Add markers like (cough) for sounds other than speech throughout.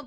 来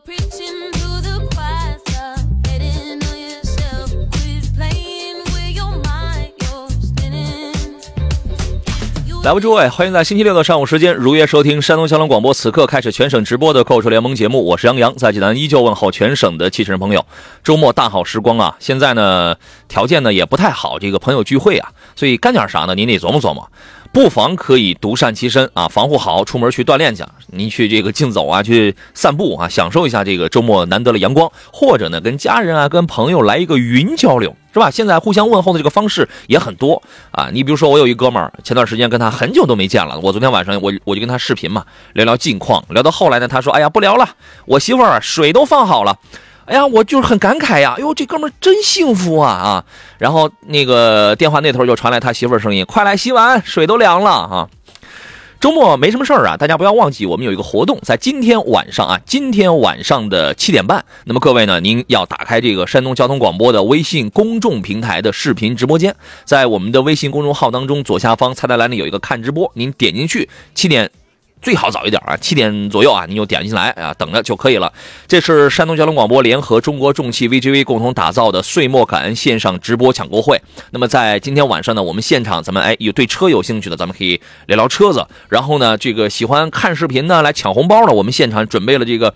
吧，诸位，欢迎在星期六的上午时间如约收听山东交通广播，此刻开始全省直播的购车联盟节目，我是杨洋，在济南依旧问候全省的汽车人朋友。周末大好时光啊，现在呢条件呢也不太好，这个朋友聚会啊，所以干点啥呢？您得琢磨琢磨。不妨可以独善其身啊，防护好，出门去锻炼去。您去这个竞走啊，去散步啊，享受一下这个周末难得的阳光，或者呢，跟家人啊、跟朋友来一个语音交流，是吧？现在互相问候的这个方式也很多啊。你比如说，我有一哥们儿，前段时间跟他很久都没见了，我昨天晚上我我就跟他视频嘛，聊聊近况，聊到后来呢，他说：“哎呀，不聊了，我媳妇儿水都放好了。”哎呀，我就是很感慨呀！哟，这哥们真幸福啊啊！然后那个电话那头就传来他媳妇儿声音：“快来洗碗，水都凉了啊！”周末没什么事儿啊，大家不要忘记，我们有一个活动，在今天晚上啊，今天晚上的七点半。那么各位呢，您要打开这个山东交通广播的微信公众平台的视频直播间，在我们的微信公众号当中左下方菜单栏里有一个看直播，您点进去，七点。最好早一点啊，七点左右啊，你就点进来啊，等着就可以了。这是山东交通广播联合中国重汽 VGV 共同打造的岁末感恩线上直播抢购会。那么在今天晚上呢，我们现场咱们哎有对车有兴趣的，咱们可以聊聊车子。然后呢，这个喜欢看视频呢来抢红包的，我们现场准备了这个。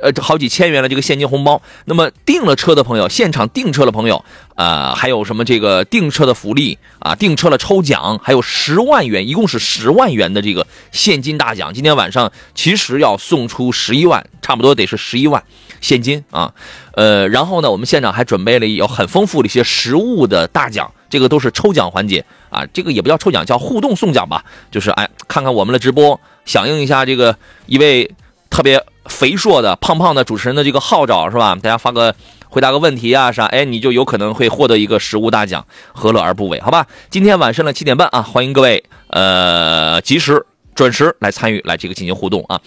呃，好几千元的这个现金红包。那么订了车的朋友，现场订车的朋友，呃，还有什么这个订车的福利啊？订车的抽奖，还有十万元，一共是十万元的这个现金大奖。今天晚上其实要送出十一万，差不多得是十一万现金啊。呃，然后呢，我们现场还准备了有很丰富的一些实物的大奖，这个都是抽奖环节啊。这个也不叫抽奖，叫互动送奖吧。就是哎，看看我们的直播，响应一下这个一位特别。肥硕的、胖胖的主持人的这个号召是吧？大家发个回答个问题啊啥，哎，你就有可能会获得一个实物大奖，何乐而不为？好吧，今天晚上的七点半啊，欢迎各位呃及时准时来参与，来这个进行互动啊。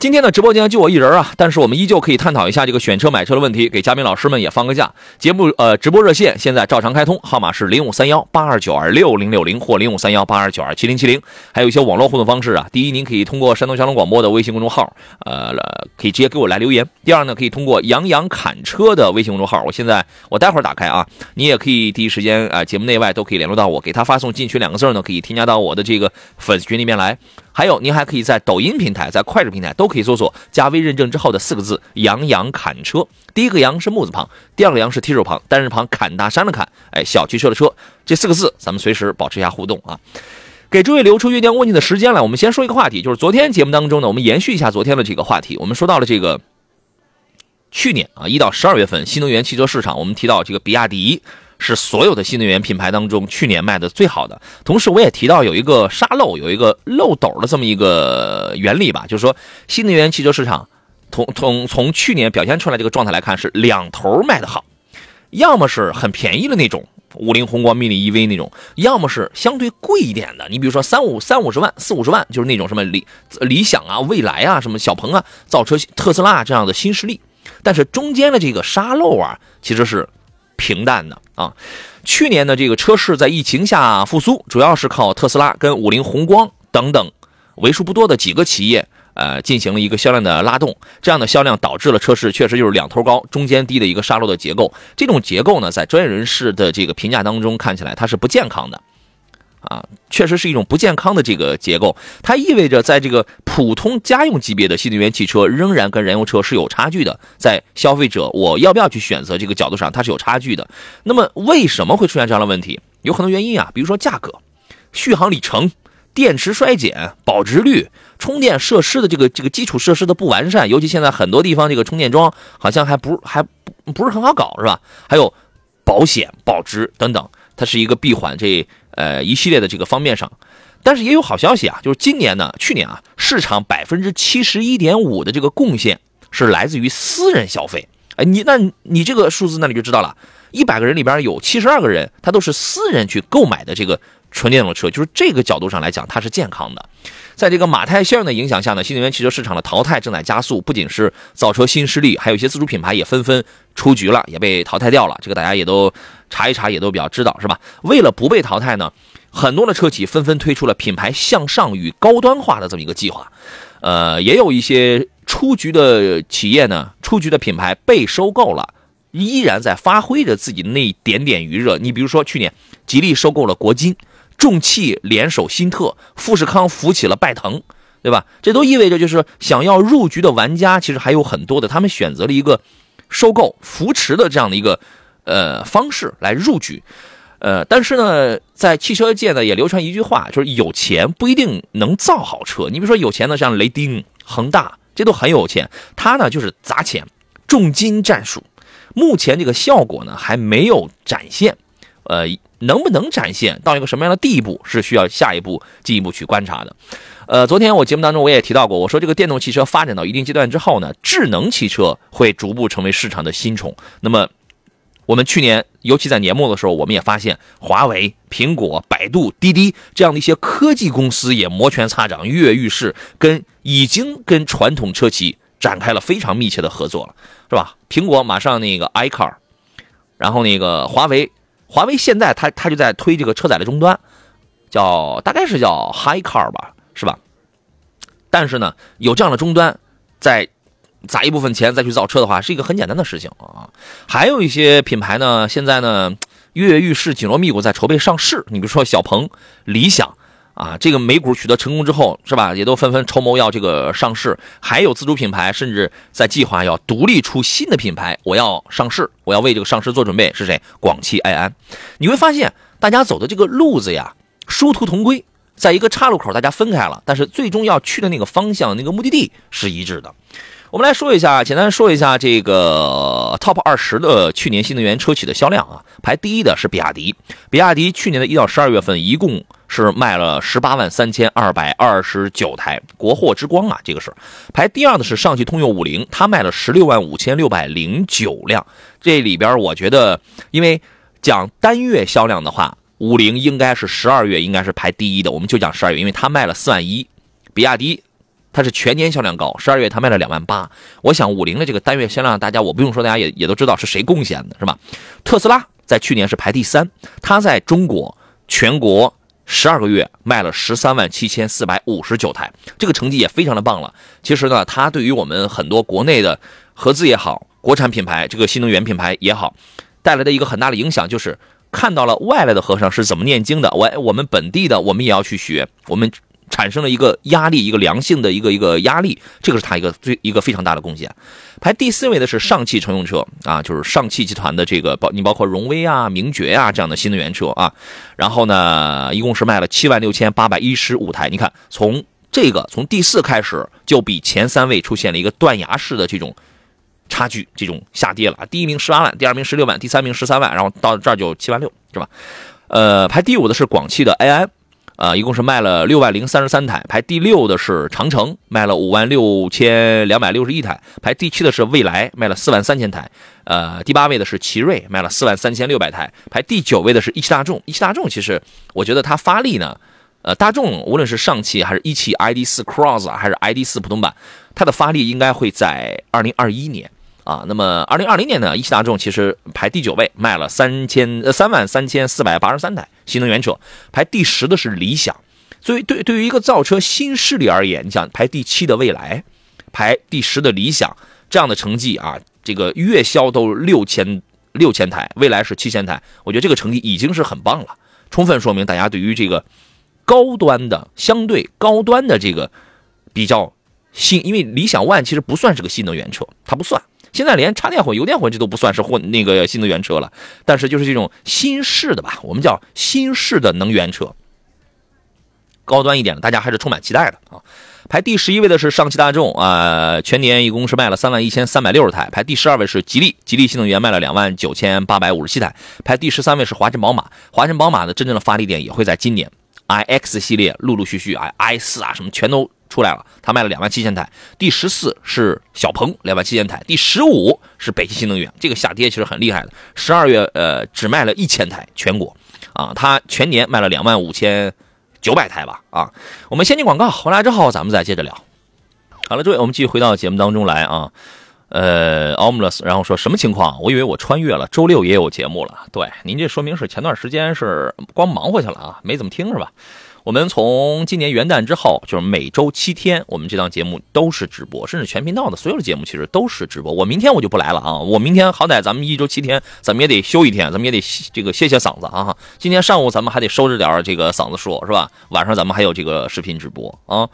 今天的直播间就我一人啊，但是我们依旧可以探讨一下这个选车买车的问题，给嘉宾老师们也放个假。节目呃直播热线现在照常开通，号码是零五三幺八二九二六零六零或零五三幺八二九二七零七零，还有一些网络互动方式啊。第一，您可以通过山东交通广播的微信公众号，呃，可以直接给我来留言。第二呢，可以通过杨洋侃车的微信公众号，我现在我待会儿打开啊，你也可以第一时间啊，节目内外都可以联络到我，给他发送进群两个字呢，可以添加到我的这个粉丝群里面来。还有，您还可以在抖音平台、在快手平台都可以搜索加微认证之后的四个字“杨洋砍车”。第一个“杨”是木字旁，第二个“杨”是提手旁，单人旁砍大山的砍，哎，小汽车的车，这四个字，咱们随时保持一下互动啊。给诸位留出酝酿问题的时间来，我们先说一个话题，就是昨天节目当中呢，我们延续一下昨天的这个话题，我们说到了这个去年啊，一到十二月份新能源汽车市场，我们提到这个比亚迪。是所有的新能源品牌当中去年卖的最好的。同时，我也提到有一个沙漏，有一个漏斗的这么一个原理吧，就是说新能源汽车市场从从从去年表现出来这个状态来看，是两头卖的好，要么是很便宜的那种五菱宏光 mini EV 那种，要么是相对贵一点的。你比如说三五三五十万、四五十万，就是那种什么理理想啊、蔚来啊、什么小鹏啊造车、特斯拉这样的新势力。但是中间的这个沙漏啊，其实是。平淡的啊，去年的这个车市在疫情下复苏，主要是靠特斯拉跟五菱宏光等等为数不多的几个企业，呃，进行了一个销量的拉动。这样的销量导致了车市确实就是两头高、中间低的一个沙漏的结构。这种结构呢，在专业人士的这个评价当中看起来它是不健康的。啊，确实是一种不健康的这个结构，它意味着在这个普通家用级别的新能源汽车仍然跟燃油车是有差距的，在消费者我要不要去选择这个角度上，它是有差距的。那么为什么会出现这样的问题？有很多原因啊，比如说价格、续航里程、电池衰减、保值率、充电设施的这个这个基础设施的不完善，尤其现在很多地方这个充电桩好像还不还不不是很好搞，是吧？还有保险、保值等等，它是一个闭环这。呃，一系列的这个方面上，但是也有好消息啊，就是今年呢，去年啊，市场百分之七十一点五的这个贡献是来自于私人消费。哎，你那你这个数字那你就知道了，一百个人里边有七十二个人，他都是私人去购买的这个纯电动车，就是这个角度上来讲，它是健康的。在这个马太效应的影响下呢，新能源汽车市场的淘汰正在加速，不仅是造车新势力，还有一些自主品牌也纷纷出局了，也被淘汰掉了。这个大家也都查一查，也都比较知道，是吧？为了不被淘汰呢，很多的车企纷纷推出了品牌向上与高端化的这么一个计划。呃，也有一些出局的企业呢，出局的品牌被收购了，依然在发挥着自己那一点点余热。你比如说，去年吉利收购了国金，重汽联手新特，富士康扶起了拜腾，对吧？这都意味着就是想要入局的玩家其实还有很多的，他们选择了一个收购扶持的这样的一个呃方式来入局。呃，但是呢，在汽车界呢也流传一句话，就是有钱不一定能造好车。你比如说有钱的像雷丁、恒大，这都很有钱，他呢就是砸钱，重金战术。目前这个效果呢还没有展现，呃，能不能展现到一个什么样的地步，是需要下一步进一步去观察的。呃，昨天我节目当中我也提到过，我说这个电动汽车发展到一定阶段之后呢，智能汽车会逐步成为市场的新宠。那么我们去年，尤其在年末的时候，我们也发现华为、苹果、百度、滴滴这样的一些科技公司也摩拳擦掌、跃跃欲试，跟已经跟传统车企展开了非常密切的合作了，是吧？苹果马上那个 iCar，然后那个华为，华为现在它它就在推这个车载的终端，叫大概是叫 High Car 吧，是吧？但是呢，有这样的终端，再砸一部分钱再去造车的话，是一个很简单的事情啊。还有一些品牌呢，现在呢跃跃欲试、紧锣密鼓在筹备上市。你比如说小鹏、理想啊，这个美股取得成功之后，是吧？也都纷纷筹谋要这个上市。还有自主品牌，甚至在计划要独立出新的品牌，我要上市，我要为这个上市做准备。是谁？广汽埃安。你会发现，大家走的这个路子呀，殊途同归，在一个岔路口大家分开了，但是最终要去的那个方向、那个目的地是一致的。我们来说一下，简单说一下这个 Top 二十的去年新能源车企的销量啊。排第一的是比亚迪，比亚迪去年的一到十二月份一共是卖了十八万三千二百二十九台，国货之光啊，这个是。排第二的是上汽通用五菱，它卖了十六万五千六百零九辆。这里边我觉得，因为讲单月销量的话，五菱应该是十二月应该是排第一的，我们就讲十二月，因为它卖了四万一，比亚迪。它是全年销量高，十二月它卖了两万八。我想五菱的这个单月销量，大家我不用说，大家也也都知道是谁贡献的，是吧？特斯拉在去年是排第三，它在中国全国十二个月卖了十三万七千四百五十九台，这个成绩也非常的棒了。其实呢，它对于我们很多国内的合资也好，国产品牌这个新能源品牌也好，带来的一个很大的影响就是看到了外来的和尚是怎么念经的，我我们本地的我们也要去学，我们。产生了一个压力，一个良性的一个一个压力，这个是它一个最一个非常大的贡献。排第四位的是上汽乘用车啊，就是上汽集团的这个包，你包括荣威啊、名爵啊这样的新能源车啊。然后呢，一共是卖了七万六千八百一十五台。你看，从这个从第四开始就比前三位出现了一个断崖式的这种差距，这种下跌了。第一名十八万，第二名十六万，第三名十三万，然后到这儿就七万六，是吧？呃，排第五的是广汽的埃安。啊，一共是卖了六万零三十三台，排第六的是长城，卖了五万六千两百六十一台，排第七的是蔚来，卖了四万三千台，呃，第八位的是奇瑞，卖了四万三千六百台，排第九位的是一汽大众。一汽大众其实我觉得它发力呢，呃，大众无论是上汽还是一汽 ID 四 Cross 还是 ID 四普通版，它的发力应该会在二零二一年。啊，那么二零二零年呢，一汽大众其实排第九位，卖了三千呃三万三千四百八十三台新能源车，排第十的是理想。所以对对于一个造车新势力而言，你想排第七的蔚来，排第十的理想这样的成绩啊，这个月销都六千六千台，蔚来是七千台，我觉得这个成绩已经是很棒了，充分说明大家对于这个高端的相对高端的这个比较新，因为理想 ONE 其实不算是个新能源车，它不算。现在连插电混、油电混这都不算是混那个新能源车了，但是就是这种新式的吧，我们叫新式的能源车，高端一点的，大家还是充满期待的啊。排第十一位的是上汽大众啊，全年一共是卖了三万一千三百六十台。排第十二位是吉利，吉利新能源卖了两万九千八百五十七台。排第十三位是华晨宝马，华晨宝马的真正的发力点也会在今年，iX 系列陆陆续续啊，i 四啊什么全都出来了，它卖了两万七千台。第十四是小鹏两万七千台，第十五是北汽新能源，这个下跌其实很厉害的，十二月呃只卖了一千台全国，啊，它全年卖了两万五千九百台吧，啊，我们先进广告，回来之后咱们再接着聊。好了，诸位，我们继续回到节目当中来啊。呃 o m l e s 然后说什么情况？我以为我穿越了，周六也有节目了。对，您这说明是前段时间是光忙活去了啊，没怎么听是吧？我们从今年元旦之后，就是每周七天，我们这档节目都是直播，甚至全频道的所有的节目其实都是直播。我明天我就不来了啊，我明天好歹咱们一周七天，咱们也得休一天，咱们也得这个歇歇嗓子啊。今天上午咱们还得收着点这个嗓子说，是吧？晚上咱们还有这个视频直播啊。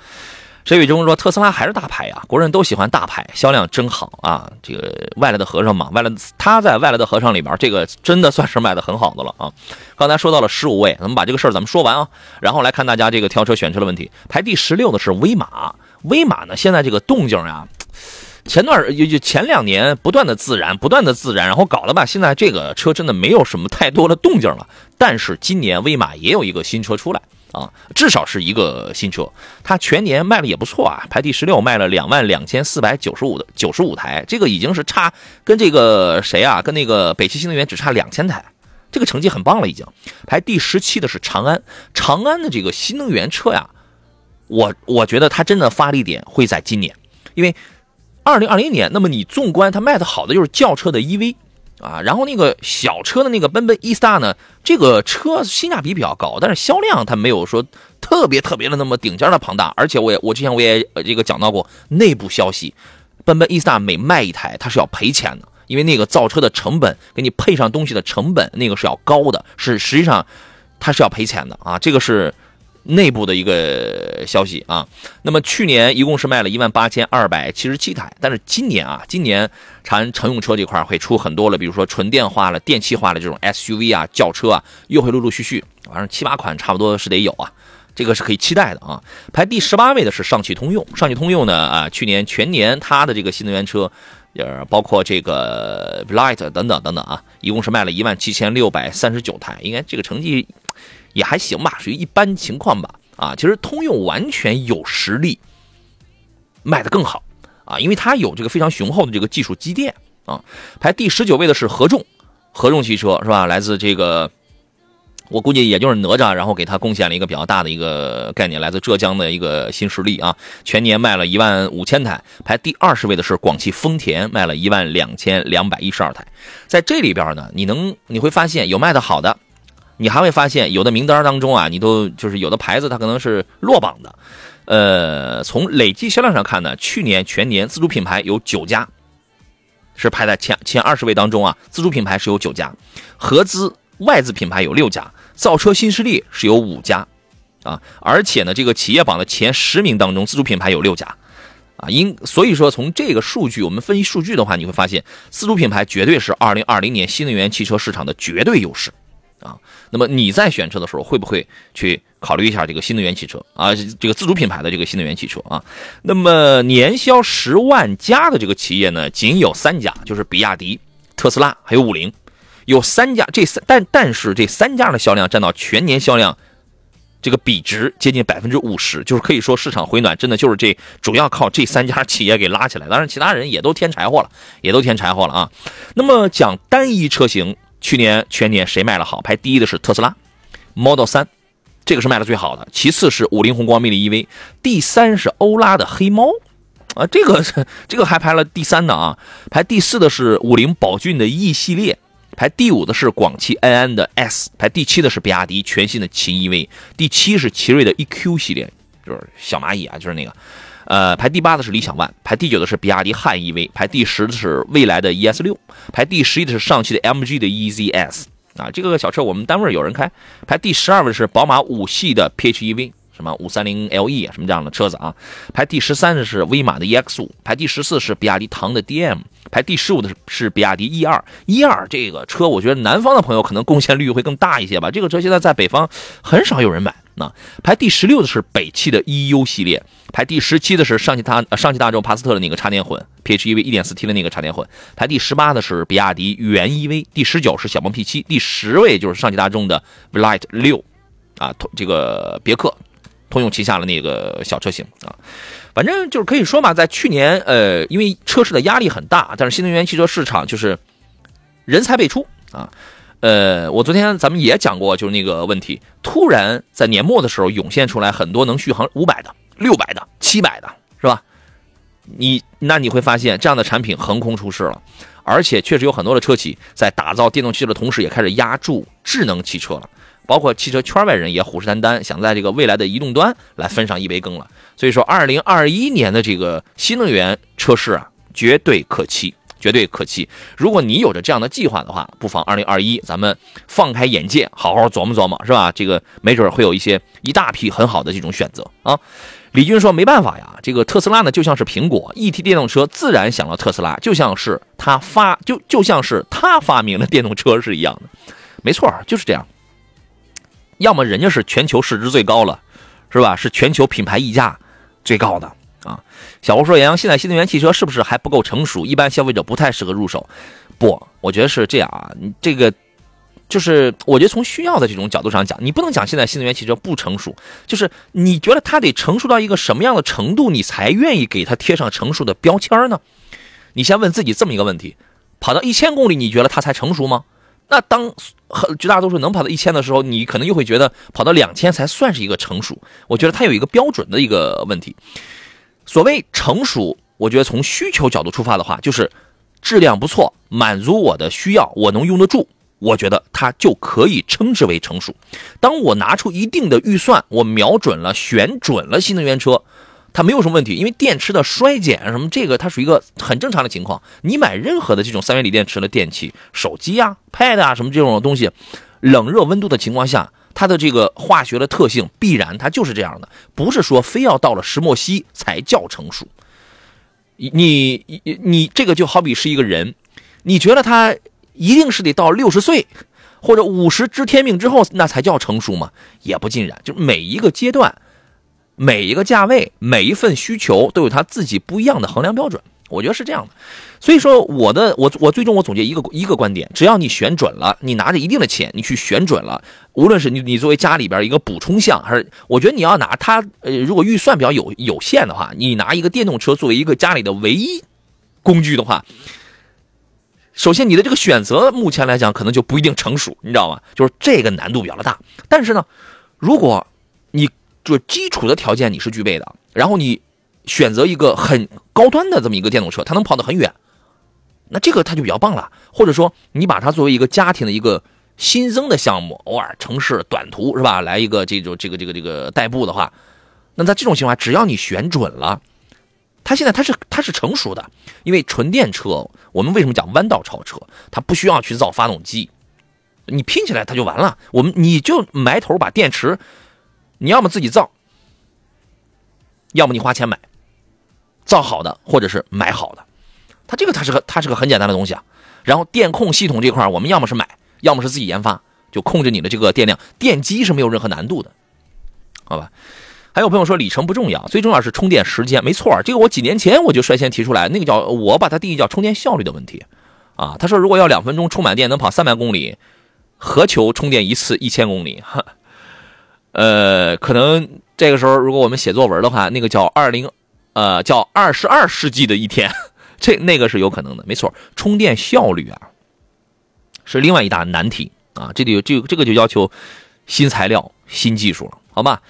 沈宇中说：“特斯拉还是大牌呀，国人都喜欢大牌，销量真好啊！这个外来的和尚嘛，外来的他在外来的和尚里边，这个真的算是卖的很好的了啊。刚才说到了十五位，咱们把这个事儿咱们说完啊，然后来看大家这个挑车选车的问题。排第十六的是威马，威马呢现在这个动静呀，前段就就前两年不断的自燃，不断的自燃，然后搞了吧，现在这个车真的没有什么太多的动静了。但是今年威马也有一个新车出来。”啊，至少是一个新车，它全年卖的也不错啊，排第十六，卖了两万两千四百九十五的九十五台，这个已经是差跟这个谁啊，跟那个北汽新能源只差两千台，这个成绩很棒了已经。排第十七的是长安，长安的这个新能源车呀，我我觉得它真的发力点会在今年，因为二零二零年，那么你纵观它卖的好的就是轿车的 EV。啊，然后那个小车的那个奔奔 E Star 呢，这个车性价比比较高，但是销量它没有说特别特别的那么顶尖的庞大，而且我也我之前我也这个讲到过内部消息，奔奔 E Star 每卖一台它是要赔钱的，因为那个造车的成本给你配上东西的成本那个是要高的，是实际上它是要赔钱的啊，这个是。内部的一个消息啊，那么去年一共是卖了一万八千二百七十七台，但是今年啊，今年长安乘用车这块会出很多了，比如说纯电化了、电气化的这种 SUV 啊、轿车啊，又会陆陆续续，反正七八款差不多是得有啊，这个是可以期待的啊。排第十八位的是上汽通用，上汽通用呢啊，去年全年它的这个新能源车，呃，包括这个 Light 等等等等啊，一共是卖了一万七千六百三十九台，应该这个成绩。也还行吧，属于一般情况吧。啊，其实通用完全有实力卖的更好啊，因为它有这个非常雄厚的这个技术积淀啊。排第十九位的是合众，合众汽车是吧？来自这个，我估计也就是哪吒，然后给他贡献了一个比较大的一个概念，来自浙江的一个新势力啊。全年卖了一万五千台。排第二十位的是广汽丰田，卖了一万两千两百一十二台。在这里边呢，你能你会发现有卖的好的。你还会发现，有的名单当中啊，你都就是有的牌子它可能是落榜的。呃，从累计销量上看呢，去年全年自主品牌有九家，是排在前前二十位当中啊。自主品牌是有九家，合资外资品牌有六家，造车新势力是有五家，啊，而且呢，这个企业榜的前十名当中，自主品牌有六家，啊，因所以说从这个数据我们分析数据的话，你会发现，自主品牌绝对是二零二零年新能源汽车市场的绝对优势。啊，那么你在选车的时候会不会去考虑一下这个新能源汽车啊？这个自主品牌的这个新能源汽车啊？那么年销十万加的这个企业呢，仅有三家，就是比亚迪、特斯拉还有五菱，有三家。这三但但是这三家的销量占到全年销量这个比值接近百分之五十，就是可以说市场回暖真的就是这主要靠这三家企业给拉起来。当然，其他人也都添柴火了，也都添柴火了啊。那么讲单一车型。去年全年谁卖的好？排第一的是特斯拉，Model 3，这个是卖的最好的。其次是五菱宏光 mini EV，第三是欧拉的黑猫，啊，这个 (laughs) 这个还排了第三的啊。排第四的是五菱宝骏的 E 系列，排第五的是广汽埃安的 S，排第七的是比亚迪全新的秦 EV，第七是奇瑞的 EQ 系列，就是小蚂蚁啊，就是那个。呃，排第八的是理想 ONE，排第九的是比亚迪汉 EV，排第十的是蔚来的 ES 六，排第十一的是上汽的 MG 的 EZS 啊，这个小车我们单位有人开。排第十二位是宝马五系的 PHEV，什么五三零 LE，什么这样的车子啊。排第十三的是威马的 EX 五，排第十四是比亚迪唐的 DM，排第十五的是是比亚迪 E 二 E 二这个车，我觉得南方的朋友可能贡献率会更大一些吧。这个车现在在北方很少有人买。那排第十六的是北汽的 EU 系列，排第十七的是上汽大上汽大众帕萨特的那个插电混 PHEV 一点四 T 的那个插电混，排第十八的是比亚迪元 EV，第十九是小鹏 P 七，第十位就是上汽大众的 Vlight 六，啊，这个别克。通用旗下的那个小车型啊。反正就是可以说嘛，在去年，呃，因为车市的压力很大，但是新能源汽车市场就是人才辈出啊。呃，我昨天咱们也讲过，就是那个问题，突然在年末的时候涌现出来很多能续航五百的、六百的、七百的，是吧？你那你会发现这样的产品横空出世了，而且确实有很多的车企在打造电动汽车的同时，也开始压注智能汽车了。包括汽车圈外人也虎视眈眈，想在这个未来的移动端来分上一杯羹了。所以说，二零二一年的这个新能源车市啊，绝对可期，绝对可期。如果你有着这样的计划的话，不妨二零二一咱们放开眼界，好好琢磨琢磨，是吧？这个没准会有一些一大批很好的这种选择啊。李军说：“没办法呀，这个特斯拉呢，就像是苹果，一提电动车，自然想到特斯拉，就像是他发就就像是他发明了电动车是一样的，没错，就是这样。要么人家是全球市值最高了，是吧？是全球品牌溢价最高的啊。”小胡说：“杨洋，现在新能源汽车是不是还不够成熟？一般消费者不太适合入手？不，我觉得是这样啊。你这个。”就是我觉得从需要的这种角度上讲，你不能讲现在新能源汽车不成熟，就是你觉得它得成熟到一个什么样的程度，你才愿意给它贴上成熟的标签呢？你先问自己这么一个问题：跑到一千公里，你觉得它才成熟吗？那当很绝大多数能跑到一千的时候，你可能又会觉得跑到两千才算是一个成熟。我觉得它有一个标准的一个问题。所谓成熟，我觉得从需求角度出发的话，就是质量不错，满足我的需要，我能用得住。我觉得它就可以称之为成熟。当我拿出一定的预算，我瞄准了、选准了新能源车，它没有什么问题，因为电池的衰减什么，这个它属于一个很正常的情况。你买任何的这种三元锂电池的电器，手机啊、Pad 啊什么这种东西，冷热温度的情况下，它的这个化学的特性必然它就是这样的，不是说非要到了石墨烯才叫成熟。你你你这个就好比是一个人，你觉得他？一定是得到六十岁，或者五十知天命之后，那才叫成熟吗？也不尽然。就每一个阶段、每一个价位、每一份需求，都有他自己不一样的衡量标准。我觉得是这样的。所以说，我的我我最终我总结一个一个观点：只要你选准了，你拿着一定的钱，你去选准了，无论是你你作为家里边一个补充项，还是我觉得你要拿它，呃，如果预算比较有有限的话，你拿一个电动车作为一个家里的唯一工具的话。首先，你的这个选择目前来讲可能就不一定成熟，你知道吗？就是这个难度比较的大。但是呢，如果你就基础的条件你是具备的，然后你选择一个很高端的这么一个电动车，它能跑得很远，那这个它就比较棒了。或者说，你把它作为一个家庭的一个新增的项目，偶尔城市短途是吧，来一个这种这个这个这个代步的话，那在这种情况，只要你选准了。它现在它是它是成熟的，因为纯电车，我们为什么讲弯道超车？它不需要去造发动机，你拼起来它就完了。我们你就埋头把电池，你要么自己造，要么你花钱买，造好的或者是买好的，它这个它是个它是个很简单的东西啊。然后电控系统这块我们要么是买，要么是自己研发，就控制你的这个电量，电机是没有任何难度的，好吧？还有朋友说里程不重要，最重要是充电时间。没错，这个我几年前我就率先提出来，那个叫我把它定义叫充电效率的问题，啊，他说如果要两分钟充满电能跑三百公里，何求充电一次一千公里？(laughs) 呃，可能这个时候如果我们写作文的话，那个叫二零，呃，叫二十二世纪的一天，(laughs) 这那个是有可能的。没错，充电效率啊，是另外一大难题啊，这里这这个就要求新材料、新技术了，好吧？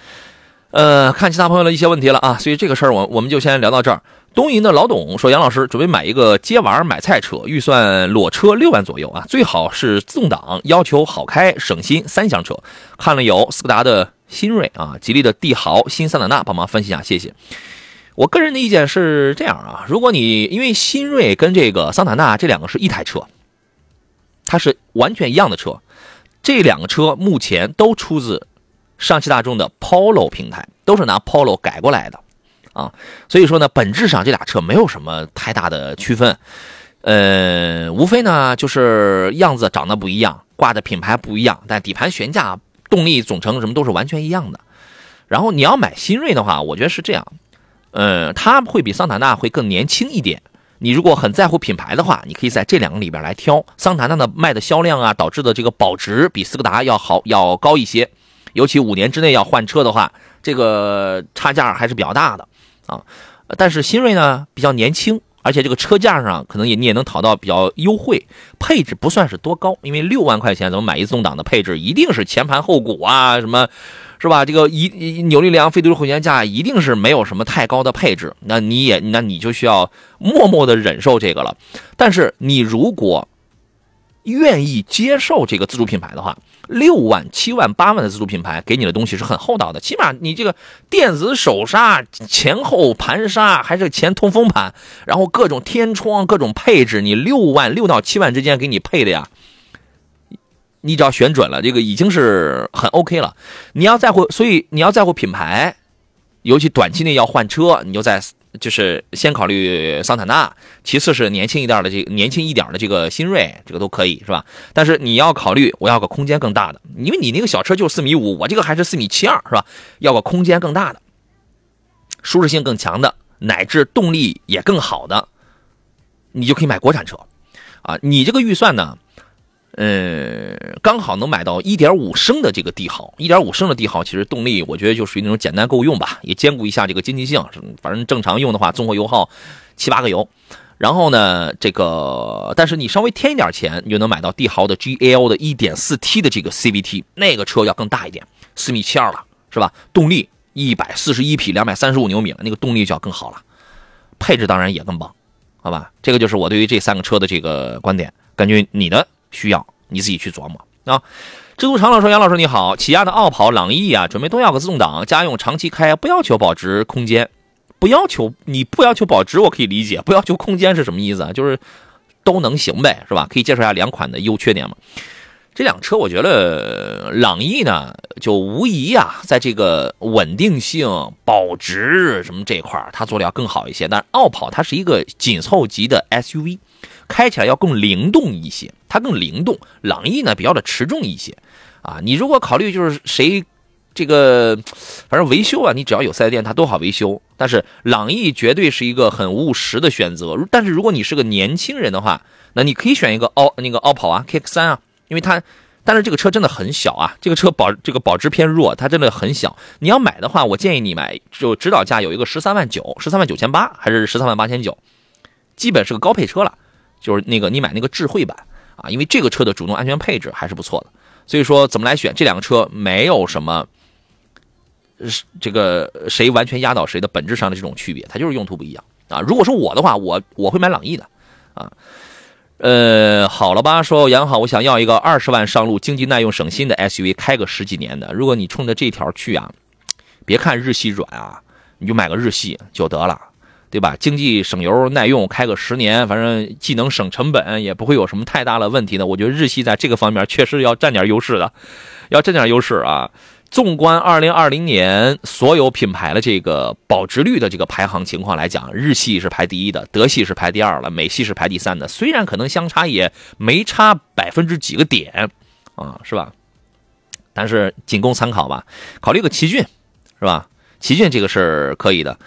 呃，看其他朋友的一些问题了啊，所以这个事儿我我们就先聊到这儿。东营的老董说，杨老师准备买一个接娃买菜车，预算裸车六万左右啊，最好是自动挡，要求好开省心，三厢车。看了有斯柯达的新锐啊，吉利的帝豪，新桑塔纳，帮忙分析一下，谢谢。我个人的意见是这样啊，如果你因为新锐跟这个桑塔纳这两个是一台车，它是完全一样的车，这两个车目前都出自。上汽大众的 Polo 平台都是拿 Polo 改过来的，啊，所以说呢，本质上这俩车没有什么太大的区分，呃，无非呢就是样子长得不一样，挂的品牌不一样，但底盘悬架、动力总成什么都是完全一样的。然后你要买新锐的话，我觉得是这样，嗯，它会比桑塔纳会更年轻一点。你如果很在乎品牌的话，你可以在这两个里边来挑。桑塔纳的卖的销量啊，导致的这个保值比斯柯达要好要高一些。尤其五年之内要换车的话，这个差价还是比较大的啊。但是新锐呢比较年轻，而且这个车价上可能也你也能讨到比较优惠，配置不算是多高，因为六万块钱怎么买一自动挡的配置，一定是前盘后鼓啊什么。是吧？这个一扭力梁、非独立后悬架一定是没有什么太高的配置，那你也那你就需要默默的忍受这个了。但是你如果愿意接受这个自主品牌的话，六万、七万、八万的自主品牌给你的东西是很厚道的，起码你这个电子手刹、前后盘刹还是前通风盘，然后各种天窗、各种配置，你六万六到七万之间给你配的呀。你只要选准了，这个已经是很 OK 了。你要在乎，所以你要在乎品牌，尤其短期内要换车，你就在就是先考虑桑塔纳，其次是年轻一点的这个年轻一点的这个新锐，这个都可以是吧？但是你要考虑，我要个空间更大的，因为你那个小车就四米五，我这个还是四米七二，是吧？要个空间更大的，舒适性更强的，乃至动力也更好的，你就可以买国产车啊。你这个预算呢？嗯，刚好能买到1.5升的这个帝豪，1.5升的帝豪其实动力我觉得就属于那种简单够用吧，也兼顾一下这个经济性。反正正常用的话，综合油耗七八个油。然后呢，这个但是你稍微添一点钱，你就能买到帝豪的 GL 的 1.4T 的这个 CVT，那个车要更大一点，四米七二了，是吧？动力一百四十一匹，两百三十五牛米，那个动力就要更好了，配置当然也更棒，好吧？这个就是我对于这三个车的这个观点，根据你的。需要你自己去琢磨啊！知足常乐说：“杨老师你好，起亚的傲跑、朗逸啊，准备都要个自动挡，家用长期开，不要求保值空间，不要求你不要求保值，我可以理解，不要求空间是什么意思啊？(laughs) 就是都能行呗，是吧？可以介绍一下两款的优缺点吗？这辆车我觉得朗逸呢，就无疑啊，在这个稳定性、保值什么这块它做的要更好一些。但是傲跑它是一个紧凑级的 SUV。开起来要更灵动一些，它更灵动。朗逸呢比较的持重一些，啊，你如果考虑就是谁，这个反正维修啊，你只要有四 S 店，它都好维修。但是朗逸绝对是一个很务实的选择。但是如果你是个年轻人的话，那你可以选一个傲那个傲跑啊，KX 三啊，因为它，但是这个车真的很小啊，这个车保这个保值偏弱，它真的很小。你要买的话，我建议你买就指导价有一个十三万九，十三万九千八，还是十三万八千九，基本是个高配车了。就是那个你买那个智慧版啊，因为这个车的主动安全配置还是不错的。所以说怎么来选这两个车，没有什么这个谁完全压倒谁的本质上的这种区别，它就是用途不一样啊。如果是我的话，我我会买朗逸的啊。呃，好了吧，说杨好，我想要一个二十万上路、经济耐用、省心的 SUV，开个十几年的。如果你冲着这条去啊，别看日系软啊，你就买个日系就得了。对吧？经济省油耐用，开个十年，反正既能省成本，也不会有什么太大的问题的。我觉得日系在这个方面确实要占点优势的，要占点优势啊！纵观二零二零年所有品牌的这个保值率的这个排行情况来讲，日系是排第一的，德系是排第二了，美系是排第三的。虽然可能相差也没差百分之几个点啊，是吧？但是仅供参考吧。考虑个奇骏，是吧？奇骏这个是可以的。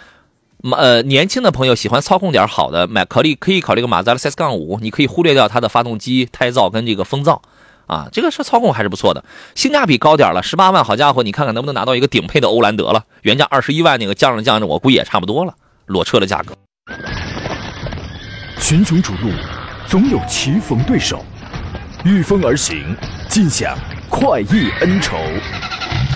呃，年轻的朋友喜欢操控点好的，买考虑可以考虑个马自达 CS 杠五，你可以忽略掉它的发动机胎噪跟这个风噪，啊，这个车操控还是不错的，性价比高点了，十八万，好家伙，你看看能不能拿到一个顶配的欧蓝德了，原价二十一万那个降着降着，我估计也差不多了，裸车的价格。群雄逐鹿，总有棋逢对手，御风而行，尽享快意恩仇。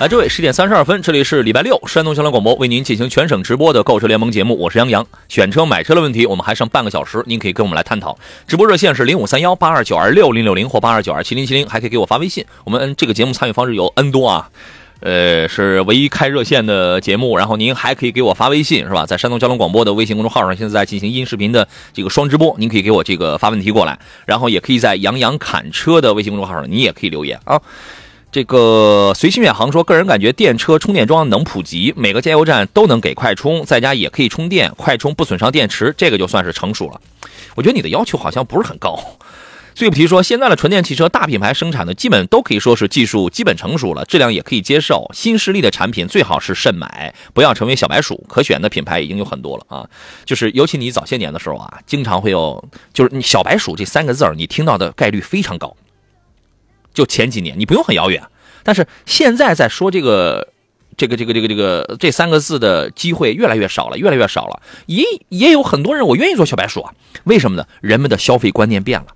来，这位十点三十二分，这里是礼拜六，山东交通广播为您进行全省直播的购车联盟节目，我是杨洋。选车买车的问题，我们还剩半个小时，您可以跟我们来探讨。直播热线是零五三幺八二九二六零六零或八二九二七零七零，还可以给我发微信。我们这个节目参与方式有 N 多啊，呃，是唯一开热线的节目。然后您还可以给我发微信，是吧？在山东交通广播的微信公众号上，现在在进行音视频的这个双直播，您可以给我这个发问题过来。然后也可以在杨洋侃车的微信公众号上，你也可以留言啊。这个随心远航说，个人感觉电车充电桩能普及，每个加油站都能给快充，在家也可以充电，快充不损伤电池，这个就算是成熟了。我觉得你的要求好像不是很高。最不提说，现在的纯电汽车大品牌生产的基本都可以说是技术基本成熟了，质量也可以接受。新势力的产品最好是慎买，不要成为小白鼠。可选的品牌已经有很多了啊，就是尤其你早些年的时候啊，经常会有，就是你“小白鼠”这三个字儿，你听到的概率非常高。就前几年，你不用很遥远，但是现在在说这个。这个这个这个这个这三个字的机会越来越少了，越来越少了。也也有很多人，我愿意做小白鼠啊。为什么呢？人们的消费观念变了，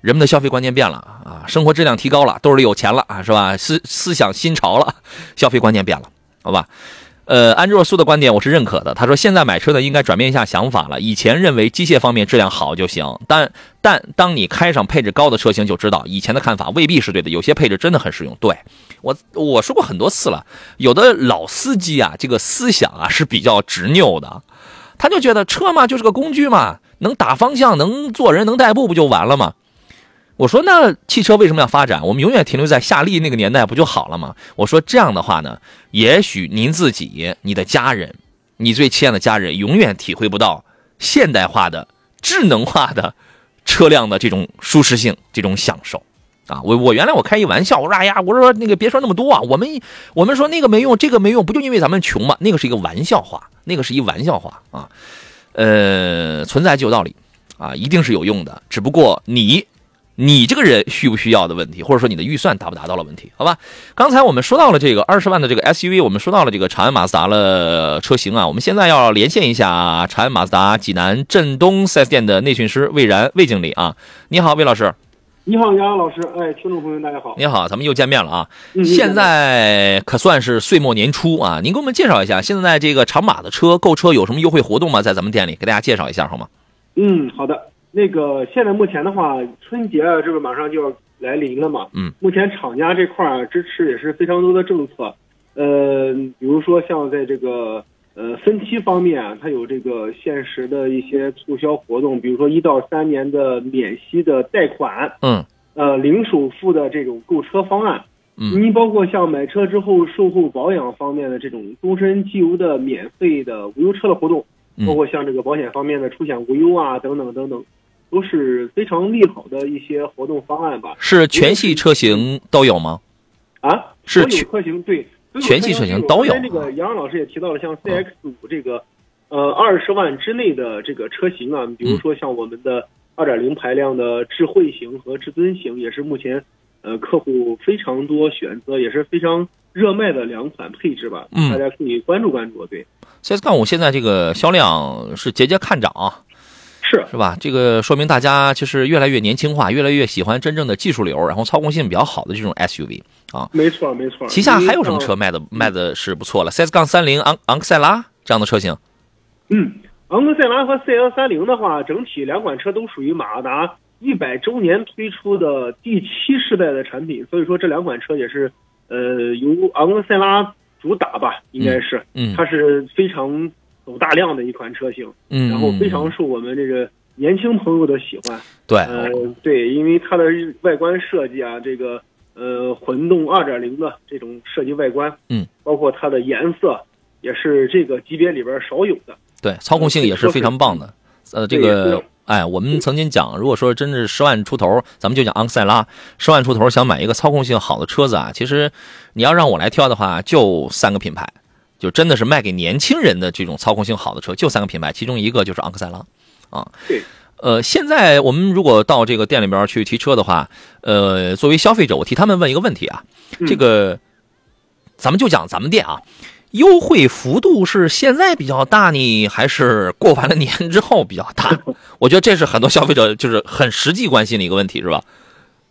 人们的消费观念变了啊，生活质量提高了，兜里有钱了啊，是吧？思思想新潮了，消费观念变了，好吧？呃，安若素的观点我是认可的。他说，现在买车呢应该转变一下想法了。以前认为机械方面质量好就行，但但当你开上配置高的车型就知道，以前的看法未必是对的。有些配置真的很实用。对我我说过很多次了，有的老司机啊，这个思想啊是比较执拗的，他就觉得车嘛就是个工具嘛，能打方向，能坐人，能代步，不就完了吗？我说那汽车为什么要发展？我们永远停留在夏利那个年代不就好了吗？我说这样的话呢，也许您自己、你的家人、你最亲爱的家人，永远体会不到现代化的、智能化的车辆的这种舒适性、这种享受啊！我我原来我开一玩笑，我说哎呀，我说那个别说那么多啊，我们我们说那个没用，这个没用，不就因为咱们穷吗？那个是一个玩笑话，那个是一玩笑话啊，呃，存在就有道理啊，一定是有用的，只不过你。你这个人需不需要的问题，或者说你的预算达不达到了问题，好吧？刚才我们说到了这个二十万的这个 SUV，我们说到了这个长安马自达了车型啊。我们现在要连线一下长安马自达济南镇东 4S 店的内训师魏然魏经理啊。你好，魏老师。你好，杨老师。哎，听众朋友大家好。你好，咱们又见面了啊。嗯现在可算是岁末年初啊，您给我们介绍一下现在这个长马的车购车有什么优惠活动吗？在咱们店里给大家介绍一下好吗？嗯，好的。那个现在目前的话，春节啊，这不马上就要来临了嘛。嗯。目前厂家这块儿啊，支持也是非常多的政策。呃，比如说像在这个呃分期方面啊，它有这个限时的一些促销活动，比如说一到三年的免息的贷款，嗯呃，零首付的这种购车方案。嗯你包括像买车之后售后保养方面的这种终身机油的免费的无忧车的活动，嗯包括像这个保险方面的出险无忧啊等等等等，都是非常利好的一些活动方案吧。是全系车型都有吗？啊，是全所有车型对，全系车型都有刚才那个杨老师也提到了，像 CX 五这个，呃，二十万之内的这个车型啊，比如说像我们的二点零排量的智慧型和至尊型，也是目前呃客户非常多选择，也是非常热卖的两款配置吧。嗯大家可以关注关注。对，CS 杠五现在这个销量是节节看涨啊，是是吧？这个说明大家就是越来越年轻化，越来越喜欢真正的技术流，然后操控性比较好的这种 SUV 啊。没错没错。旗下还有什么车卖的卖的是不错了？CS 杠三零昂昂克赛拉这样的车型，嗯，昂克赛拉和 CL 三零的话，整体两款车都属于马达一百周年推出的第七世代的产品，所以说这两款车也是呃由昂克赛拉主打吧，应该是，嗯它是非常走大量的一款车型，嗯，然后非常受我们这个年轻朋友的喜欢。对，呃，对，因为它的外观设计啊，这个呃混动二点零的这种设计外观，嗯，包括它的颜色，也是这个级别里边少有的。对，操控性也是非常棒的。呃，这个，哎，我们曾经讲，如果说真是十万出头，咱们就讲昂克赛拉，十万出头想买一个操控性好的车子啊，其实你要让我来挑的话，就三个品牌，就真的是卖给年轻人的这种操控性好的车，就三个品牌，其中一个就是昂克赛拉，啊，对。呃，现在我们如果到这个店里边去提车的话，呃，作为消费者，我替他们问一个问题啊，嗯这个，咱们就讲咱们店啊，优惠幅度是现在比较大呢，还是过完了年之后比较大？(laughs) 我觉得这是很多消费者就是很实际关心的一个问题，是吧？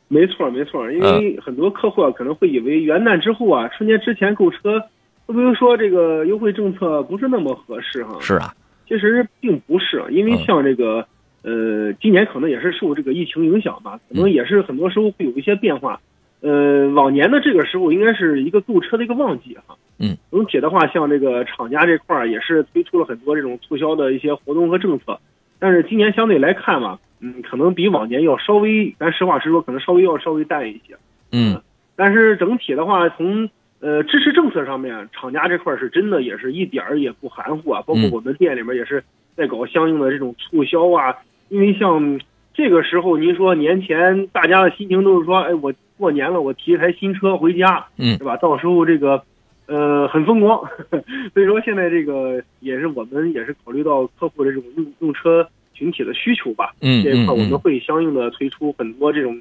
没错，没错，因嗯为很多客户啊可能会以为元旦之后啊，春节之前购车，会不会说这个优惠政策不是那么合适哈？是啊，其实并不是，因为嗯像这个，呃，今年可能也是受这个疫情影响吧，可能也是很多时候会有一些变化。呃，往年的这个时候应该是一个购车的一个旺季哈。嗯，整体的话，像这个厂家这块儿也是推出了很多这种促销的一些活动和政策，但是今年相对来看嘛，嗯，可能比往年要稍微，咱实话实说，可能稍微要稍微淡一些。嗯但是整体的话，从呃支持政策上面，厂家这块儿是真的也是一点儿也不含糊啊，包括嗯。我们店里面也是在搞相应的这种促销啊，因为像这个时候，您说年前大家的心情都是说，哎，我过年了，我提一台新车回家，嗯。是吧？到时候这个呃很风光，(laughs) 所以说现在这个也是我们也是考虑到客户的这种用用车群体的需求吧，嗯这一块我们会相应的推出很多这种，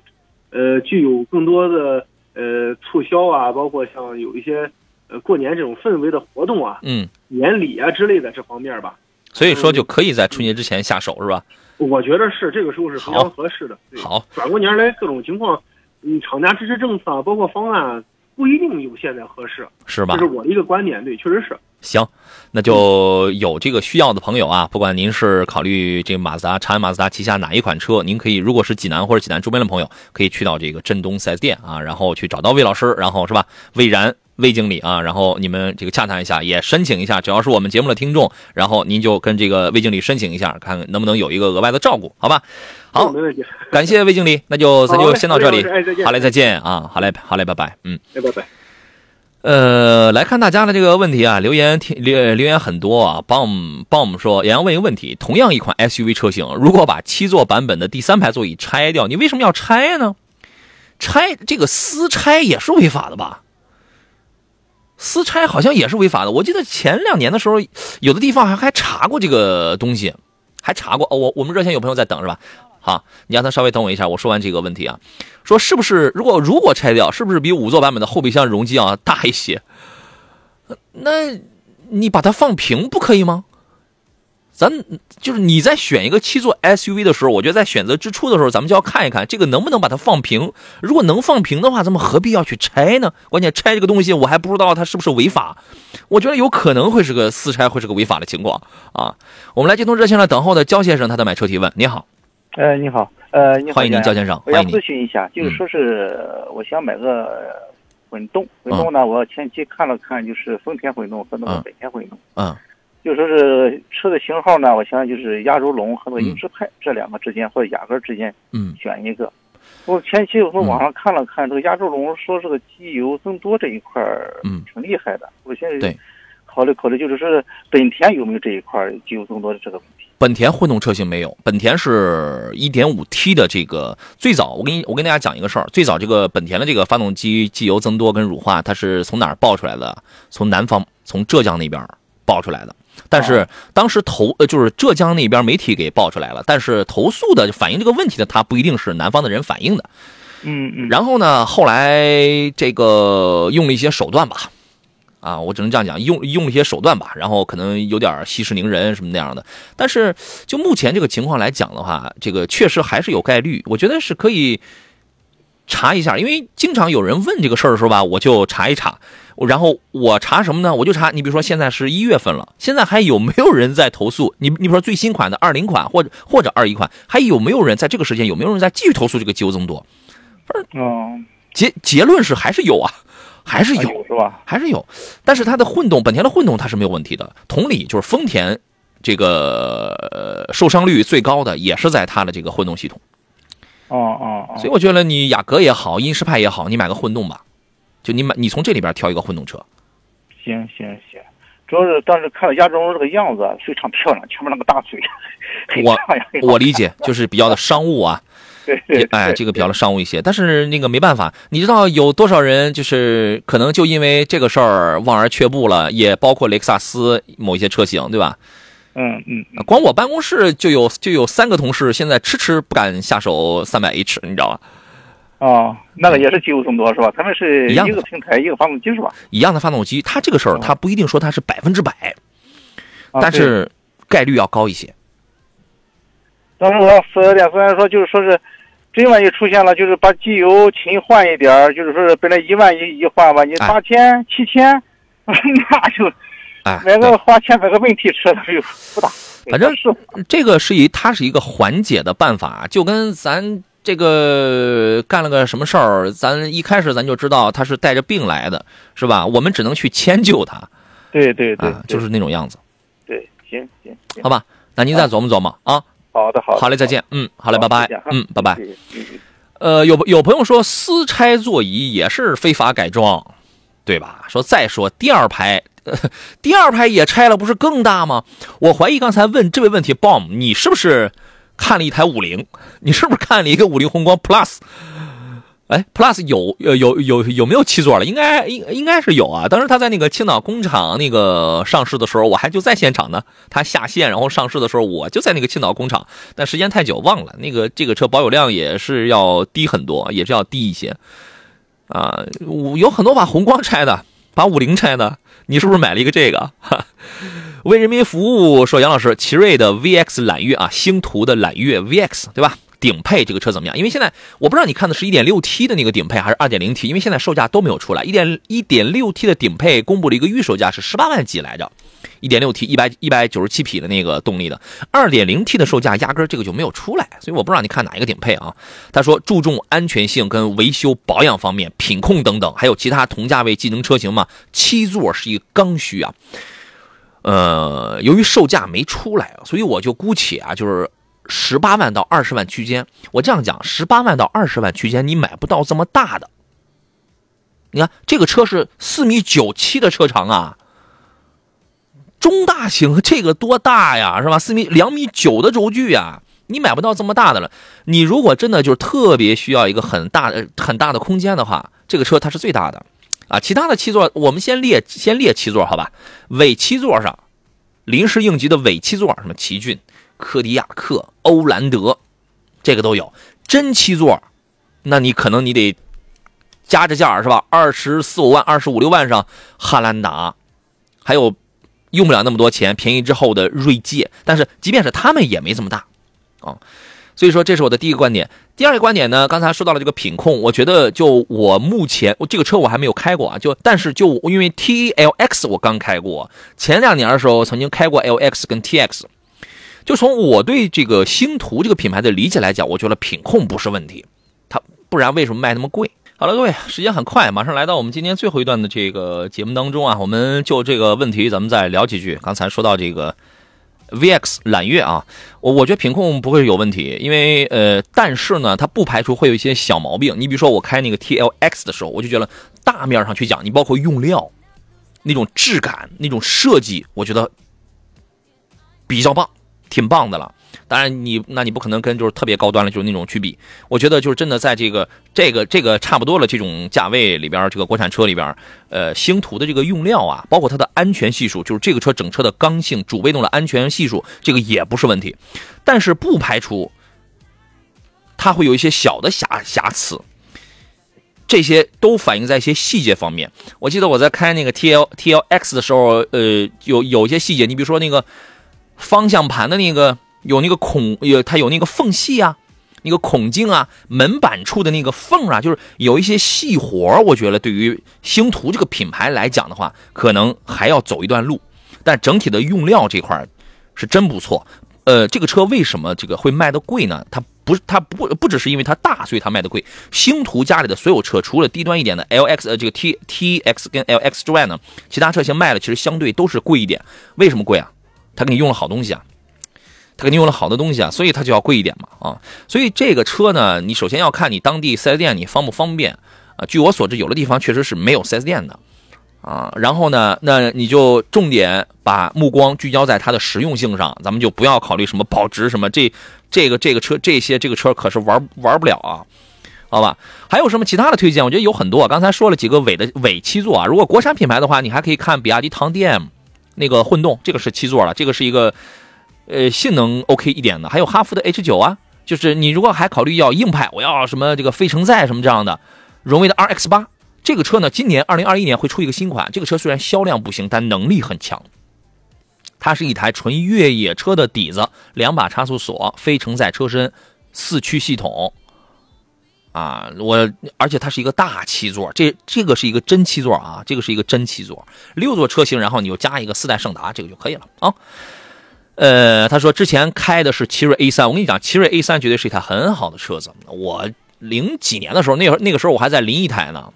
呃，具有更多的呃促销啊，包括像有一些呃过年这种氛围的活动啊、嗯，年礼啊之类的这方面吧，所以说就可以在春节之前下手是吧？我觉得是这个时候是非常合适的。对好，转过年来各种情况，嗯，厂家支持政策啊，包括方案啊，不一定有现在合适，是吧这是？我的一个观点，对，确实是。行，那就有这个需要的朋友啊，不管您是考虑这个马自达、长安马自达旗下哪一款车，您可以如果是济南或者济南周边的朋友，可以去到这个振东 4S 店啊，然后去找到魏老师，然后是吧？魏然。魏经理啊，然后你们这个洽谈一下，也申请一下，只要是我们节目的听众，然后您就跟这个魏经理申请一下，看看能不能有一个额外的照顾，好吧？好，没问题。感谢魏经理，那就咱就先到这里好嘞，再见啊，好嘞，好嘞，拜拜，嗯。哎，拜拜。呃，来看大家的这个问题啊，留言听留留言很多啊。帮我们帮我们说，洋洋问一个问题：同样一款 SUV 车型，如果把七座版本的第三排座椅拆掉，你为什么要拆呢？拆这个私拆也是违法的吧？私拆好像也是违法的。我记得前两年的时候，有的地方还还查过这个东西，还查过。哦，我我们热线有朋友在等是吧？好，你让他稍微等我一下，我说完这个问题啊。说是不是如果如果拆掉，是不是比五座版本的后备箱容积要大一些？那你把它放平不可以吗？咱就是你在选一个七座 SUV 的时候，我觉得在选择之初的时候，咱们就要看一看这个能不能把它放平。如果能放平的话，咱们何必要去拆呢？关键拆这个东西，我还不知道它是不是违法。我觉得有可能会是个私拆，会是个违法的情况啊。我们来接通热线了，等候的焦先生他的买车提问。你好，呃，你好，呃，你好，欢迎您，焦先先生，我迎您。咨。询一下，就是嗯说是呃我想买个混动，混动呢，我前期看了看，就是丰田混动和那个嗯。本田混动，嗯。就说是车的型号呢，我想就是亚洲龙和那个嗯。英仕派这两个之间，或者雅阁之间嗯。选一个。我前期我从网上看了看，这个亚洲龙说这个机油增多这一块儿嗯。挺厉害的，我现在对。考虑考虑，就是说本田有没有这一块儿机油增多的这个？本田混动车型没有，本田是一点五 T 的这个最早，我跟你我跟大家讲一个事儿，最早这个本田的这个发动机机油增多跟乳化，它是从哪儿爆出来的？从南方，从浙江那边爆出来的。但是当时投呃就是浙江那边媒体给爆出来了，但是投诉的反映这个问题的，他不一定是南方的人反映的。嗯嗯，然后呢，后来这个用了一些手段吧，啊，我只能这样讲，用用了一些手段吧，然后可能有点息事宁人什么那样的。但是就目前这个情况来讲的话，这个确实还是有概率，我觉得是可以查一下，因为经常有人问这个事儿的时候吧，我就查一查。然后我查什么呢？我就查，你比如说现在是一月份了，现在还有没有人在投诉？你你比如说最新款的二零款或者或者二一款，还有没有人在这个时间有没有人在继续投诉这个机油增多？哦，结结论是还是有啊，还是有，有是吧？还是有。但是它的混动，本田的混动它是没有问题的。同理，就是丰田这个、呃受伤率最高的也是在它的这个混动系统。哦哦哦，所以我觉得你雅阁也好，英仕派也好，你买个混动吧，就你买你从这里边挑一个混动车。行行行，主要是当时看了亚洲龙这个样子啊非常漂亮，前面那个大嘴，(laughs) 我我理解，就是比较的商务啊，对对对，哎，这个比较的商务一些。但是那个没办法，你知道有多少人就是可能就因为这个事儿望而却步了，也包括雷克萨斯某一些车型，对吧？嗯嗯嗯光我办公室就有就有三个同事，现在迟迟不敢下手三百 H，你知道吧？哦，那个也是机油增多是吧？他们是一样的一个平台一个发动机是吧？一样的发动机，它这个事儿它不一定说它是百分之百，但是概率要高一些。当时我四 S 店虽然说就是说是，真万一出现了，就是把机油勤换一点儿，就是说是本来一万一一换吧，你哎八千七千，(laughs) 那就哎，买个花钱买个问题车就不大。(laughs) 反正是这个是一，它是一个缓解的办法，就跟咱这个干了个什么事儿，咱一开始咱就知道他是带着病来的，是吧？我们只能去迁就他对对对啊，，就是那种样子，对，行行行，好吧？那您再琢磨琢磨啊。好的好的，好嘞，再见。嗯，好嘞，拜拜。嗯，拜拜。呃，有有朋友说私拆座椅也是非法改装，对吧？说再说第二排，呃、第二排也拆了，不是更大吗？我怀疑刚才问这位问题，Bomb，你是不是看了一台五菱？你是不是看了一个五菱宏光 Plus？哎，Plus 有呃有有有没有七座了？应该应应该是有啊。当时他在那个青岛工厂那个上市的时候，我还就在现场呢。他下线然后上市的时候，我就在那个青岛工厂，但时间太久忘了。那个这个车保有量也是要低很多，也是要低一些啊。有很多把宏光拆的，把五菱拆的，你是不是买了一个这个？哈 (laughs) 为人民服务说，杨老师，奇瑞的 VX 揽月啊，星途的揽月 VX 对吧？顶配这个车怎么样？因为现在我不知道你看的是 1.6T 的那个顶配还是 2.0T，因为现在售价都没有出来。1点 1.6T 的顶配公布了一个预售价是18万几来着，1.6T 一百一百九十七匹的那个动力的，2.0T 的售价压根这个就没有出来，所以我不知道你看哪一个顶配啊？他说注重安全性跟维修保养方面、品控等等，还有其他同价位技能车型嘛，七座是一个刚需啊。呃，由于售价没出来，所以我就姑且啊，就是。十八万到二十万区间，我这样讲，十八万到二十万区间你买不到这么大的。你看这个车是四米九七的车长啊，中大型 (laughs) 这个多大呀，是吧？四米两米九的轴距呀，你买不到这么大的了。你如果真的就是特别需要一个很大的很大的空间的话，这个车它是最大的啊。其他的七座我们先列先列七座好吧？尾七座上临时应急的尾七座，什么奇骏。柯迪亚克、欧蓝德，这个都有真七座，那你可能你得加着价是吧？二十四五万、二十五六万上汉兰达，还有用不了那么多钱，便宜之后的锐界，但是即便是他们也没这么大啊。所以说，这是我的第一个观点。第二个观点呢，刚才说到了这个品控，我觉得就我目前我这个车我还没有开过啊，就但是就因为 T L X 我刚开过，前两年的时候曾经开过 L X 跟 T X。就从我对这个星途这个品牌的理解来讲，我觉得品控不是问题，它不然为什么卖那么贵？好了，各位，时间很快，马上来到我们今天最后一段的这个节目当中啊，我们就这个问题咱们再聊几句。刚才说到这个 VX 揽月啊，我我觉得品控不会有问题，因为呃，但是呢，它不排除会有一些小毛病。你比如说我开那个 TLX 的时候，我就觉得大面上去讲，你包括用料、那种质感、那种设计，我觉得比较棒。挺棒的了，当然你那你不可能跟就是特别高端的，就是那种去比。我觉得就是真的在这个这个这个差不多的这种价位里边，这个国产车里边，呃，星途的这个用料啊，包括它的安全系数，就是这个车整车的刚性、主被动的安全系数，这个也不是问题。但是不排除它会有一些小的瑕瑕疵，这些都反映在一些细节方面。我记得我在开那个 T L T L X 的时候，呃，有有一些细节，你比如说那个。方向盘的那个有那个孔，有它有那个缝隙啊，那个孔径啊，门板处的那个缝啊，就是有一些细活我觉得对于星途这个品牌来讲的话，可能还要走一段路。但整体的用料这块是真不错。呃，这个车为什么这个会卖的贵呢？它不是，它不不只是因为它大，所以它卖的贵。星途家里的所有车，除了低端一点的 LX 呃这个 T T X 跟 LX 之外呢，其他车型卖的其实相对都是贵一点。为什么贵啊？他给你用了好东西啊，他给你用了好的东西啊，所以他就要贵一点嘛啊，所以这个车呢，你首先要看你当地四 S 店你方不方便啊。据我所知，有的地方确实是没有四 S 店的啊。然后呢，那你就重点把目光聚焦在它的实用性上，咱们就不要考虑什么保值什么这这个这个车这些这个车可是玩玩不了啊，好吧？还有什么其他的推荐？我觉得有很多，刚才说了几个尾的尾七座啊。如果国产品牌的话，你还可以看比亚迪唐 DM。那个混动，这个是七座了，这个是一个，呃，性能 OK 一点的。还有哈弗的 H 九啊，就是你如果还考虑要硬派，我要什么这个非承载什么这样的，荣威的 RX 八这个车呢，今年二零二一年会出一个新款。这个车虽然销量不行，但能力很强。它是一台纯越野车的底子，两把差速锁，非承载车身，四驱系统。啊，我而且它是一个大七座，这这个是一个真七座啊，这个是一个真七座，六座车型，然后你就加一个四代胜达，这个就可以了啊。呃，他说之前开的是奇瑞 A 三，我跟你讲，奇瑞 A 三绝对是一台很好的车子。我零几年的时候，那会那个时候我还在临沂台呢，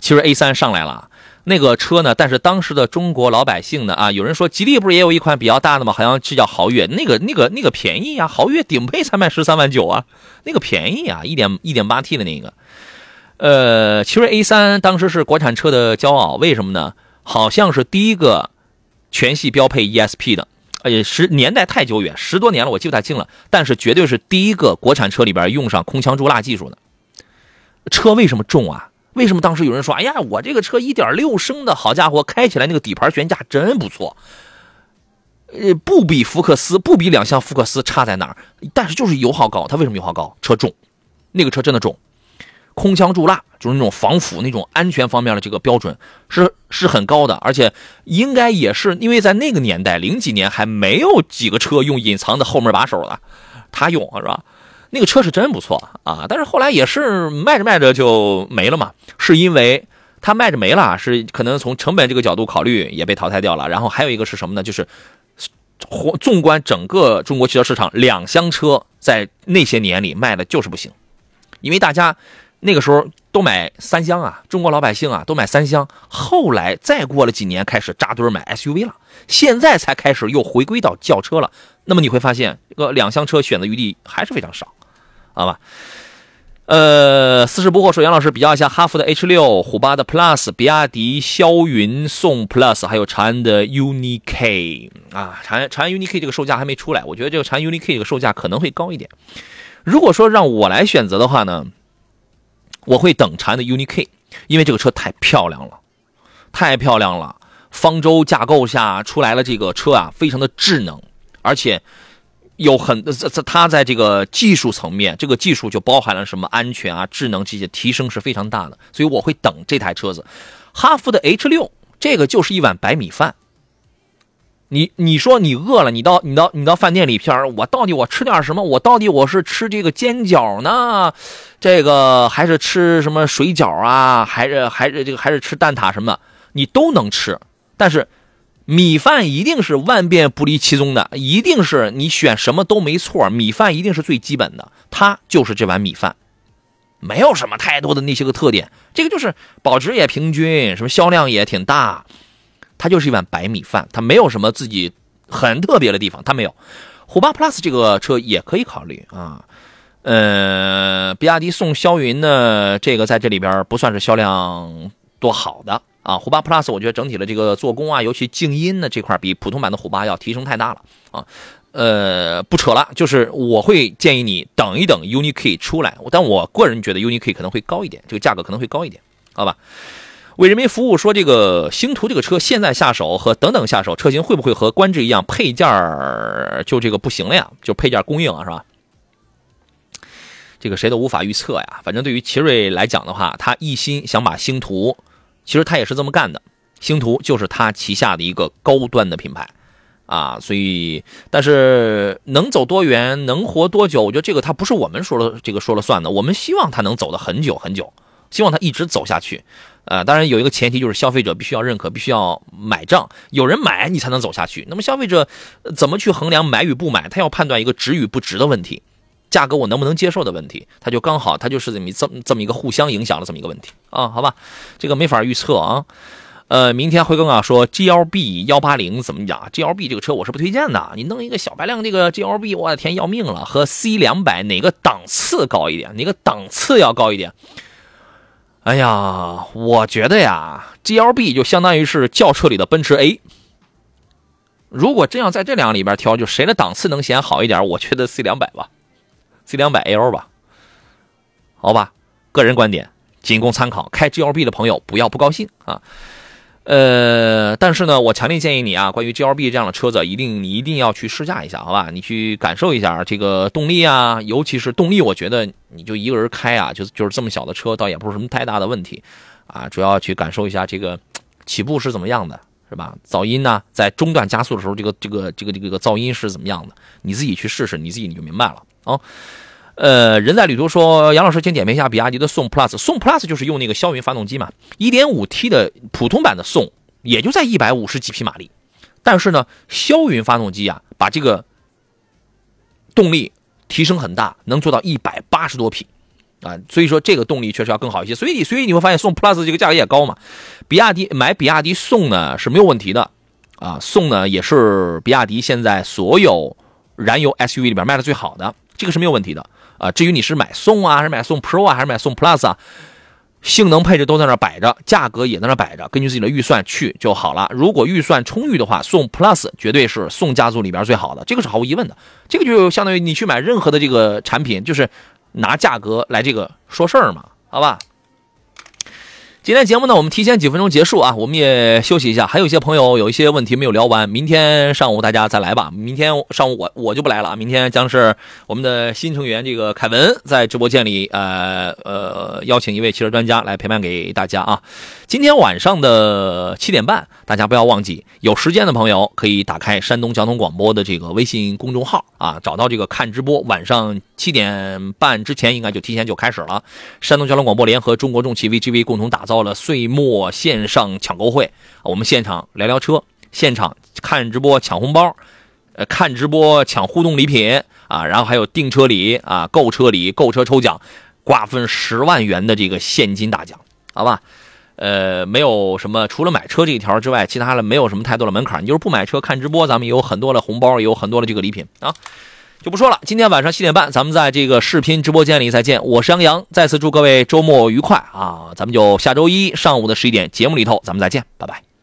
奇瑞 A 三上来了，那个车呢，但是当时的中国老百姓呢，啊，有人说吉利不是也有一款比较大的吗？好像是叫豪越，那个那个那个便宜啊，豪越顶配才卖十三万九啊，那个便宜啊，一点一点八 T 的那个。呃，奇瑞 A 三当时是国产车的骄傲，为什么呢？好像是第一个全系标配 ESP 的，呃，十年代太久远，十多年了，我记不太清了，但是绝对是第一个国产车里边用上空腔注蜡技术的。车为什么重啊？为什么当时有人说，哎呀，我这个车一点六升的好家伙，开起来那个底盘悬架真不错，呃，不比福克斯，不比两厢福克斯差在哪儿？但是就是油耗高，它为什么油耗高？车重，那个车真的重，空腔注蜡就是那种防腐、那种安全方面的这个标准是是很高的，而且应该也是因为在那个年代零几年还没有几个车用隐藏的后门把手的，他用是吧？那个车是真不错啊，但是后来也是卖着卖着就没了嘛，是因为它卖着没了，是可能从成本这个角度考虑也被淘汰掉了。然后还有一个是什么呢？就是纵观整个中国汽车市场，两厢车在那些年里卖的就是不行，因为大家那个时候都买三厢啊，中国老百姓啊都买三厢，后来再过了几年开始扎堆买 SUV 了，现在才开始又回归到轿车了。那么你会发现，这个两厢车选择余地还是非常少。好吧，呃，四十不惑说杨老师比较一下哈弗的 H 六、虎八的 Plus、比亚迪霄云宋 Plus，还有长安的 UNI K 啊，长安长安 UNI K 这个售价还没出来，我觉得这个长安 UNI K 这个售价可能会高一点。如果说让我来选择的话呢，我会等长安的 UNI K，因为这个车太漂亮了，太漂亮了。方舟架构下出来了这个车啊，非常的智能，而且。有很这这它在这个技术层面，这个技术就包含了什么安全啊、智能这些提升是非常大的，所以我会等这台车子。哈弗的 H 六，这个就是一碗白米饭。你你说你饿了，你到你到你到饭店里边我到底我吃点什么？我到底我是吃这个煎饺呢，这个还是吃什么水饺啊？还是还是这个还是吃蛋挞什么？你都能吃，但是。米饭一定是万变不离其宗的，一定是你选什么都没错。米饭一定是最基本的，它就是这碗米饭，没有什么太多的那些个特点。这个就是保值也平均，什么销量也挺大，它就是一碗白米饭，它没有什么自己很特别的地方，它没有。虎八 Plus 这个车也可以考虑啊，呃，比亚迪宋霄云呢，这个在这里边不算是销量多好的。啊，虎八 Plus 我觉得整体的这个做工啊，尤其静音呢这块比普通版的虎八要提升太大了啊。呃，不扯了，就是我会建议你等一等 UNI K 出来，但我个人觉得 UNI K 可能会高一点，这个价格可能会高一点，好吧？为人民服务说这个星途这个车现在下手和等等下手车型会不会和观致一样配件就这个不行了呀？就配件供应啊，是吧？这个谁都无法预测呀。反正对于奇瑞来讲的话，他一心想把星途。其实他也是这么干的，星途就是他旗下的一个高端的品牌，啊，所以但是能走多远，能活多久，我觉得这个他不是我们说了这个说了算的，我们希望他能走的很久很久，希望他一直走下去，呃，当然有一个前提就是消费者必须要认可，必须要买账，有人买你才能走下去。那么消费者怎么去衡量买与不买？他要判断一个值与不值的问题。价格我能不能接受的问题，它就刚好，它就是这么这么这么一个互相影响的这么一个问题啊，好吧，这个没法预测啊。呃，明天辉哥啊说 G L B 幺八零怎么讲？G L B 这个车我是不推荐的，你弄一个小白量这个 G L B，我的天，要命了！和 C 两百哪个档次高一点？哪个档次要高一点？哎呀，我觉得呀，G L B 就相当于是轿车里的奔驰 A。如果真要在这两个里边挑，就谁的档次能显好一点？我觉得 C 两百吧。两百 L 吧，好吧，个人观点仅供参考。开 GLB 的朋友不要不高兴啊。呃，但是呢，我强烈建议你啊，关于 GLB 这样的车子，一定你一定要去试驾一下，好吧？你去感受一下这个动力啊，尤其是动力，我觉得你就一个人开啊，就就是这么小的车，倒也不是什么太大的问题啊。主要去感受一下这个起步是怎么样的，是吧？噪音呢，在中段加速的时候，这个这个这个这个噪音是怎么样的？你自己去试试，你自己你就明白了。啊，呃，人在旅途说，杨老师，请点评一下比亚迪的宋 Plus。宋 Plus 就是用那个霄云发动机嘛，1.5T 的普通版的宋也就在一百五十几匹马力，但是呢，霄云发动机啊，把这个动力提升很大，能做到一百八十多匹，啊，所以说这个动力确实要更好一些。所以所以你会发现宋 Plus 这个价格也高嘛，比亚迪买比亚迪宋呢是没有问题的。啊，宋呢也是比亚迪现在所有燃油 SUV 里边卖的最好的，这个是没有问题的。啊。至于你是买宋啊，还是买宋 Pro 啊，还是买宋 Plus 啊？性能配置都在那摆着，价格也在那摆着，根据自己的预算去就好了。如果预算充裕的话，宋 Plus 绝对是宋家族里边最好的，这个是毫无疑问的。这个就相当于你去买任何的这个产品，就是拿价格来这个说事儿嘛，好吧？今天节目呢，我们提前几分钟结束啊，我们也休息一下。还有一些朋友有一些问题没有聊完，明天上午大家再来吧。明天上午我我就不来了，明天将是我们的新成员这个凯文在直播间里，呃呃，邀请一位汽车专家来陪伴给大家啊。今天晚上的七点半，大家不要忘记，有时间的朋友可以打开山东交通广播的这个微信公众号啊，找到这个看直播，晚上七点半之前应该就提前就开始了。山东交通广播联合中国重汽 VGV 共同打造到了岁末线上抢购会，我们现场聊聊车，现场看直播抢红包，呃，看直播抢互动礼品啊，然后还有订车礼啊、购车礼、购车抽奖，瓜分十万元的这个现金大奖，好吧？呃，没有什么，除了买车这一条之外，其他的没有什么太多的门槛。你就是不买车看直播，咱们也有很多的红包，也有很多的这个礼品啊，就不说了。今天晚上七点半，咱们在这个视频直播间里再见。我是杨洋，再次祝各位周末愉快啊！咱们就下周一上午的十一点节目里头，咱们再见，拜拜。